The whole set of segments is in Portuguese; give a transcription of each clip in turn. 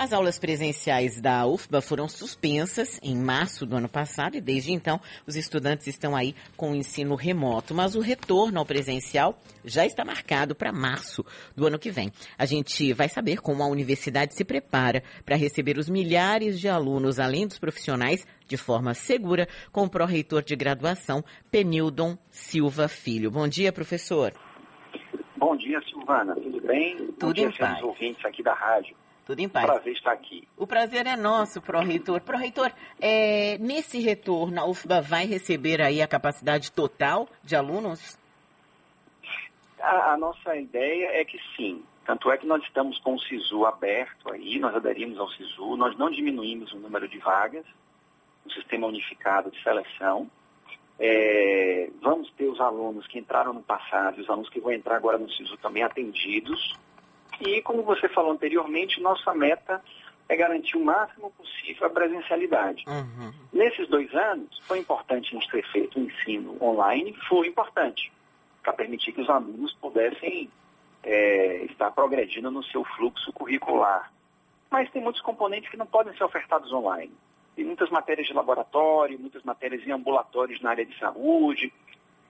As aulas presenciais da UFBA foram suspensas em março do ano passado e desde então os estudantes estão aí com o ensino remoto, mas o retorno ao presencial já está marcado para março do ano que vem. A gente vai saber como a universidade se prepara para receber os milhares de alunos, além dos profissionais, de forma segura, com o pró-reitor de graduação, Penildon Silva Filho. Bom dia, professor. Bom dia, Silvana. Tudo bem? Tudo Bom dia, em paz. ouvintes aqui da rádio. Tudo em paz. Prazer estar aqui. O prazer é nosso, pró-reitor. Pró-reitor, é, nesse retorno, a UFBA vai receber aí a capacidade total de alunos? A, a, nossa ideia é que sim. Tanto é que nós estamos com o SISU aberto aí, nós aderimos ao SISU, nós não diminuímos o número de vagas no sistema unificado de seleção. É, vamos ter os alunos que entraram no passado e os alunos que vão entrar agora no SISU também atendidos. E, como você falou anteriormente, nossa meta é garantir o máximo possível a presencialidade. Uhum. Nesses dois anos, foi importante a gente ter feito o ensino online, foi importante, para permitir que os alunos pudessem é, estar progredindo no seu fluxo curricular. Mas tem muitos componentes que não podem ser ofertados online. Tem muitas matérias de laboratório, muitas matérias em ambulatórios na área de saúde,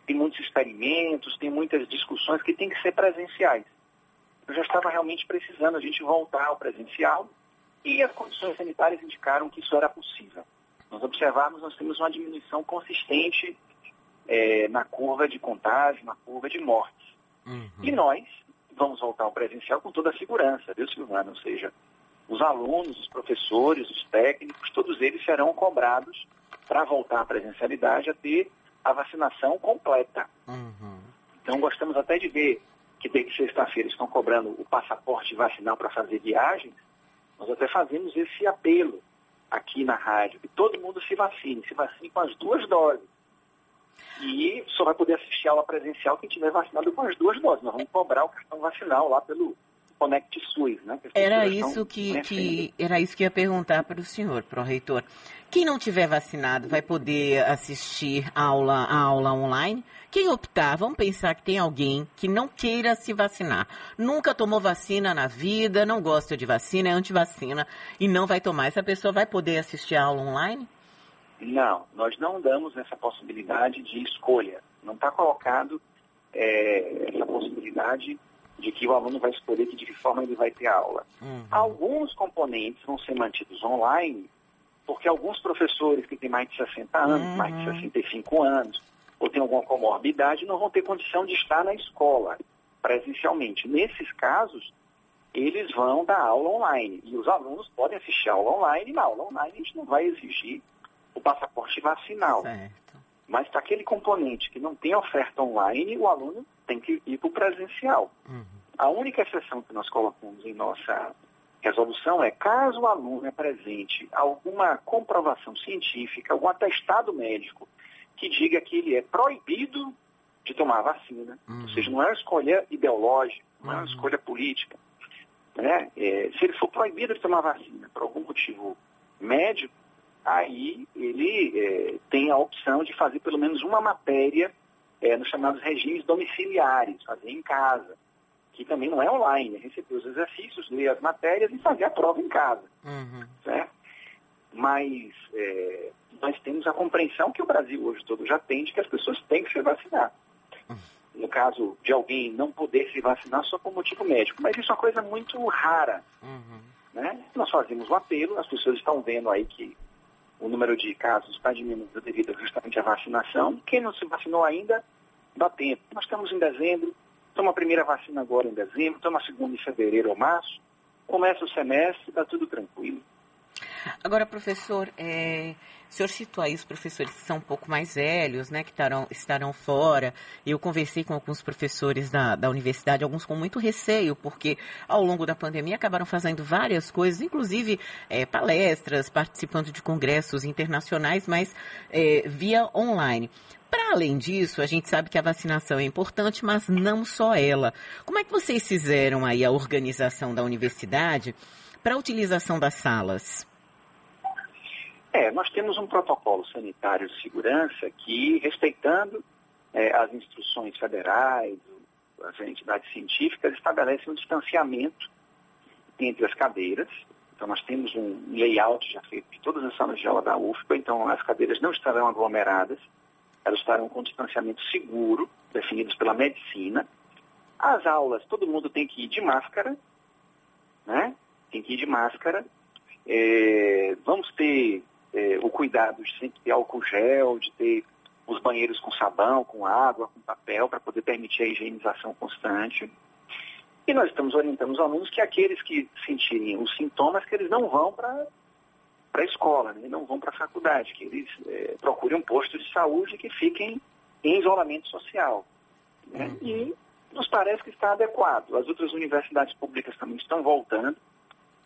tem muitos experimentos, tem muitas discussões que têm que ser presenciais eu já estava realmente precisando a gente voltar ao presencial e as condições sanitárias indicaram que isso era possível. Nós observamos, nós temos uma diminuição consistente é, na curva de contágio, na curva de mortes. Uhum. E nós vamos voltar ao presencial com toda a segurança, viu, Silvana? Ou seja, os alunos, os professores, os técnicos, todos eles serão cobrados para voltar à presencialidade a ter a vacinação completa. Uhum. Então, gostamos até de ver que desde sexta-feira estão cobrando o passaporte vacinal para fazer viagens, nós até fazemos esse apelo aqui na rádio, que todo mundo se vacine, se vacine com as duas doses. E só vai poder assistir a aula presencial quem tiver vacinado com as duas doses. Nós vamos cobrar o cartão vacinal lá pelo Conect SUS, né? Era isso que, que, era isso que ia perguntar para o senhor, para o reitor. Quem não tiver vacinado vai poder assistir aula, a aula online? Quem optar, vamos pensar que tem alguém que não queira se vacinar, nunca tomou vacina na vida, não gosta de vacina, é antivacina e não vai tomar. Essa pessoa vai poder assistir a aula online? Não, nós não damos essa possibilidade de escolha. Não está colocado é, essa possibilidade de que o aluno vai escolher de que forma ele vai ter aula. Uhum. Alguns componentes vão ser mantidos online, porque alguns professores que têm mais de 60 anos, Uhum. mais de 65 anos, ou têm alguma comorbidade, não vão ter condição de estar na escola presencialmente. Nesses casos, eles vão dar aula online. E os alunos podem assistir a aula online, e na aula online a gente não vai exigir o passaporte vacinal. Certo. Mas para aquele componente que não tem oferta online, o aluno tem que ir para o presencial. Uhum. A única exceção que nós colocamos em nossa resolução é caso o aluno apresente alguma comprovação científica, algum atestado médico que diga que ele é proibido de tomar vacina, Uhum. ou seja, não é uma escolha ideológica, não é uma Uhum. escolha política. Né? É, se ele for proibido de tomar vacina por algum motivo médico, aí ele é, tem a opção de fazer pelo menos uma matéria é, nos chamados regimes domiciliares, fazer em casa, que também não é online, é receber os exercícios, ler as matérias e fazer a prova em casa, Uhum. certo? Mas é, nós temos a compreensão que o Brasil hoje todo já tem de que as pessoas têm que se vacinar. No caso de alguém não poder se vacinar só por motivo médico, mas isso é uma coisa muito rara, Uhum. né? Nós fazemos o apelo, as pessoas estão vendo aí que o número de casos está diminuindo devido justamente à vacinação. Quem não se vacinou ainda, dá tempo. Nós estamos em dezembro, toma a primeira vacina agora em dezembro, toma a segunda em fevereiro ou março, começa o semestre, está tudo tranquilo. Agora, professor, é, o senhor citou aí os professores que são um pouco mais velhos, né, que estarão, estarão fora. Eu conversei com alguns professores da, da universidade, alguns com muito receio, porque ao longo da pandemia acabaram fazendo várias coisas, inclusive é, palestras, participando de congressos internacionais, mas é, via online. Para além disso, a gente sabe que a vacinação é importante, mas não só ela. Como é que vocês fizeram aí a organização da universidade para a utilização das salas? É, nós temos um protocolo sanitário de segurança que, respeitando é, as instruções federais, as entidades científicas, estabelece um distanciamento entre as cadeiras, Então, nós temos um layout já feito de todas as salas de aula da UFPA, então as cadeiras não estarão aglomeradas, elas estarão com distanciamento seguro, definidos pela medicina. As aulas, todo mundo tem que ir de máscara, né? Tem que ir de máscara. É, vamos ter é, o cuidado de sempre ter álcool gel, de ter os banheiros com sabão, com água, com papel, para poder permitir a higienização constante. E nós estamos orientando os alunos que aqueles que sentirem os sintomas, que eles não vão para a escola, né? não vão para a faculdade, que eles é, procurem um posto de saúde e que fiquem em isolamento social. Né? Uhum. E nos parece que está adequado. As outras universidades públicas também estão voltando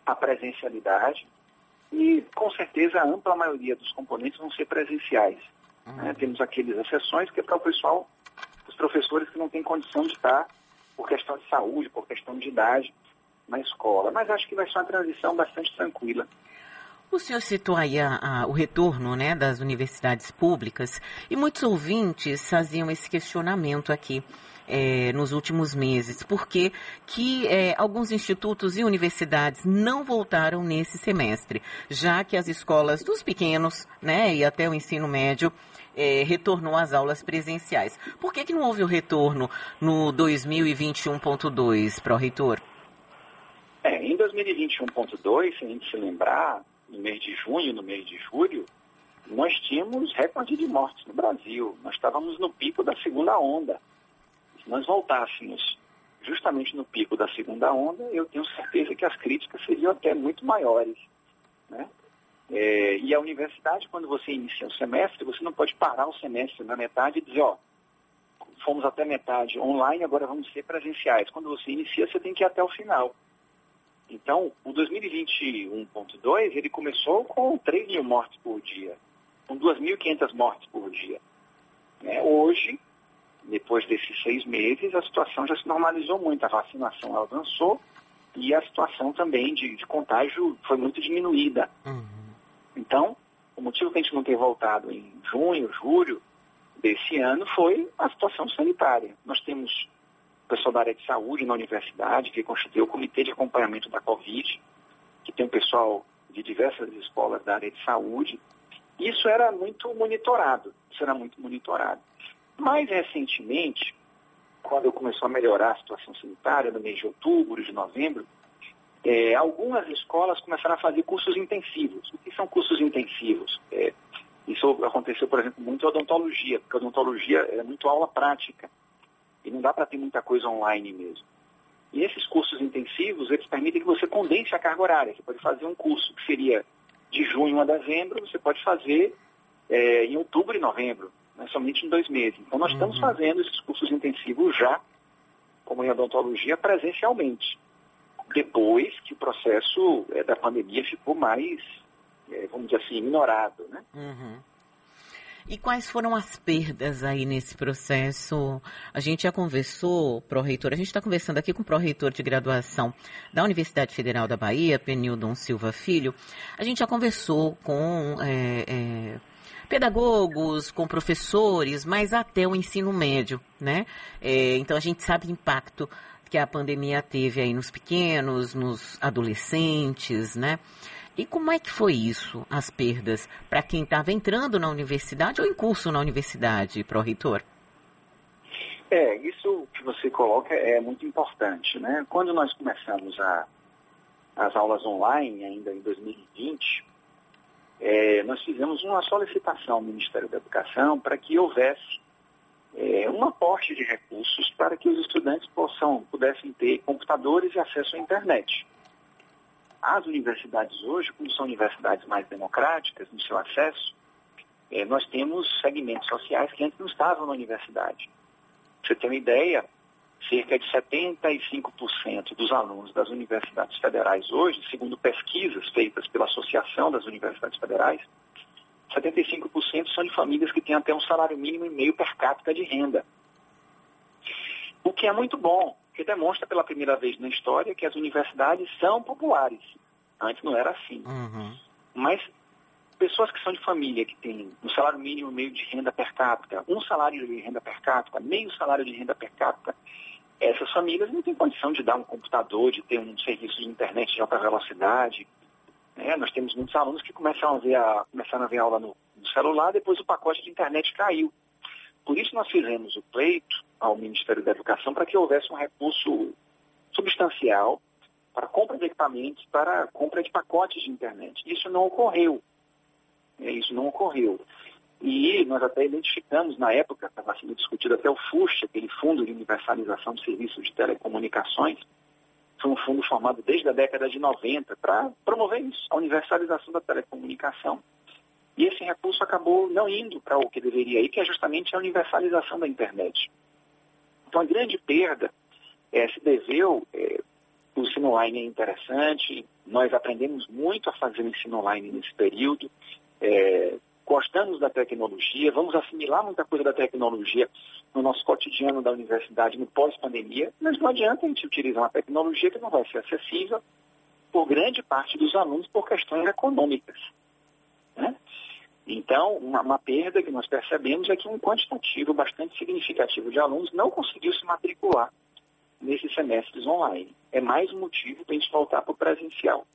à presencialidade e, com certeza, a ampla maioria dos componentes vão ser presenciais. Uhum. Né? Temos aquelas exceções que é para o pessoal, os professores que não têm condição de estar por questão de saúde, por questão de idade na escola. Mas acho que vai ser uma transição bastante tranquila. O senhor citou aí a, a, o retorno né, das universidades públicas e muitos ouvintes faziam esse questionamento aqui. É, nos últimos meses, porque que é, alguns institutos e universidades não voltaram nesse semestre, já que as escolas dos pequenos, né, e até o ensino médio é, retornou às aulas presenciais. Por que, que não houve o retorno no 2021.2, pró-reitor? É, em 2021.2, se a gente se lembrar, no mês de junho, no mês de julho, nós tínhamos recorde de mortes no Brasil. Nós estávamos no pico da segunda onda. Nós voltássemos justamente no pico da segunda onda, eu tenho certeza que as críticas seriam até muito maiores. Né? É, e a universidade, quando você inicia o semestre, você não pode parar o semestre na metade e dizer, ó, fomos até metade online, agora vamos ser presenciais. Quando você inicia, você tem que ir até o final. Então, o 2021.2, ele começou com 3 mil mortes por dia, com 2.500 mortes por dia. É, hoje, depois desses seis meses, a situação já se normalizou muito, a vacinação avançou e a situação também de, de contágio foi muito diminuída. Uhum. Então, o motivo que a gente não ter voltado em junho, julho desse ano foi a situação sanitária. Nós temos o pessoal da área de saúde na universidade, que constituiu o Comitê de Acompanhamento da Covid, que tem um pessoal de diversas escolas da área de saúde. Isso era muito monitorado, isso era muito monitorado. Mais recentemente, quando começou a melhorar a situação sanitária, no mês de outubro, de novembro, é, algumas escolas começaram a fazer cursos intensivos. O que são cursos intensivos? É, isso aconteceu, por exemplo, muito em odontologia, porque a odontologia é muito aula prática. E não dá para ter muita coisa online mesmo. E esses cursos intensivos, eles permitem que você condense a carga horária. Você pode fazer um curso que seria de junho a dezembro, você pode fazer é, em outubro e novembro, né, somente em dois meses. Então, nós uhum. estamos fazendo esses cursos intensivos já, como em odontologia, presencialmente depois que o processo é, da pandemia ficou mais, é, vamos dizer assim, minorado, né? Uhum. E quais foram as perdas aí nesse processo? A gente já conversou, pró-reitor, a gente está conversando aqui com o pró-reitor de graduação da Universidade Federal da Bahia, Penildon Silva Filho. A gente já conversou com é, é, pedagogos, com professores, mas até o ensino médio, né? É, então a gente sabe o impacto que a pandemia teve aí nos pequenos, nos adolescentes, né? E como é que foi isso, as perdas, para quem estava entrando na universidade ou em curso na universidade, pró-reitor? É, isso que você coloca é muito importante, né? Quando nós começamos a, as aulas online, ainda em 2020, é, nós fizemos uma solicitação ao Ministério da Educação para que houvesse é, um aporte de recursos para que os estudantes possam, pudessem ter computadores e acesso à internet. As universidades hoje, como são universidades mais democráticas no seu acesso, é, nós temos segmentos sociais que antes não estavam na universidade. você tem uma ideia, cerca de 75% dos alunos das universidades federais hoje, segundo pesquisas feitas pela Associação das Universidades Federais, 75% são de famílias que têm até um salário mínimo e meio per capita de renda. O que é muito bom, que demonstra pela primeira vez na história que as universidades são populares. Antes não era assim. Uhum. Mas pessoas que são de família, que têm um salário mínimo meio de renda per capita, um salário de renda per capita, meio salário de renda per capita, essas famílias não têm condição de dar um computador, de ter um serviço de internet de alta velocidade, É, nós temos muitos alunos que começaram a ver a, começaram a ver aula no, no celular, depois o pacote de internet caiu. Por isso nós fizemos o pleito ao Ministério da Educação para que houvesse um recurso substancial para compra de equipamentos, para compra de pacotes de internet. Isso não ocorreu. Isso não ocorreu. E nós até identificamos, na época, estava sendo discutido até o FUST, aquele Fundo de Universalização de Serviços de Telecomunicações, foi um fundo formado desde a década de 90 para promover isso, a universalização da telecomunicação. E esse recurso acabou não indo para o que deveria ir, que é justamente a universalização da internet. Então, a grande perda é, se deveu, é, o ensino online é interessante, nós aprendemos muito a fazer o ensino online nesse período, é, gostamos da tecnologia, vamos assimilar muita coisa da tecnologia no nosso cotidiano da universidade no pós-pandemia, mas não adianta a gente utilizar uma tecnologia que não vai ser acessível por grande parte dos alunos por questões econômicas. Né? Então, uma, uma, perda que nós percebemos é que um quantitativo bastante significativo de alunos não conseguiu se matricular nesses semestres online. É mais um motivo para a gente voltar para o presencial.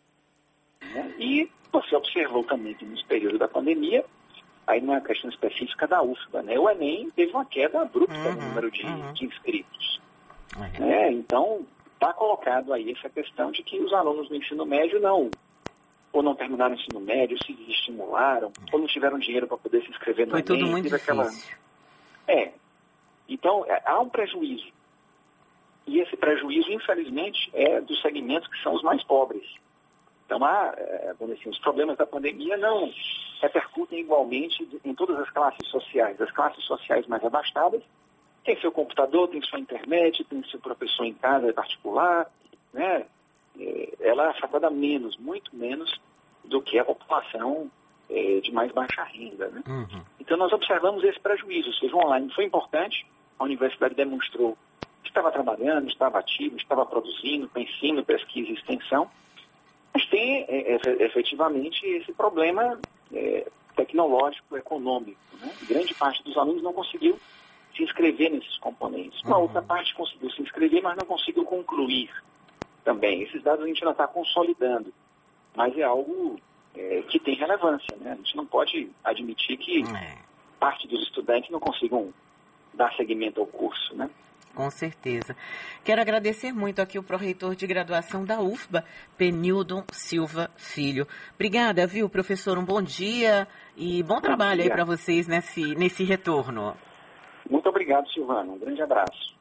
Né? E você observou também que nesse período da pandemia, aí não é uma questão específica da UFBA, né? o Enem teve uma queda abrupta uhum, no número de, uhum. de inscritos. Uhum. Né? Então, está colocado aí essa questão de que os alunos do ensino médio não ou não terminaram o ensino médio, se estimularam, ou não tiveram dinheiro para poder se inscrever no Foi Enem. Tudo muito aquela... difícil. É. Então, é, há um prejuízo. E esse prejuízo, infelizmente, é dos segmentos que são os mais pobres. Então, há, é, assim, os problemas da pandemia não repercutem igualmente em todas as classes sociais. As classes sociais mais abastadas têm seu computador, tem sua internet, tem seu professor em casa particular, né? É, ela afetada menos, muito menos do que a população é, de mais baixa renda. Né? Uhum. Então nós observamos esse prejuízo, ou seja, o online foi importante, a universidade demonstrou que estava trabalhando, estava ativo, estava produzindo, com ensino, pesquisa e extensão, mas tem é, efetivamente esse problema é, tecnológico, econômico. Né? Grande parte dos alunos não conseguiu se inscrever nesses componentes. Uma uhum. outra parte conseguiu se inscrever, mas não conseguiu concluir também. Esses dados a gente ainda está consolidando, mas é algo é, que tem relevância. Né? A gente não pode admitir que é. parte dos estudantes não consigam dar seguimento ao curso. Né? Com certeza. Quero agradecer muito aqui o pró-reitor de graduação da UFBA, Penildon Silva Filho. Obrigada, viu, professor? Um bom dia e bom, bom trabalho dia. aí para vocês nesse, nesse retorno. Muito obrigado, Silvana. Um grande abraço.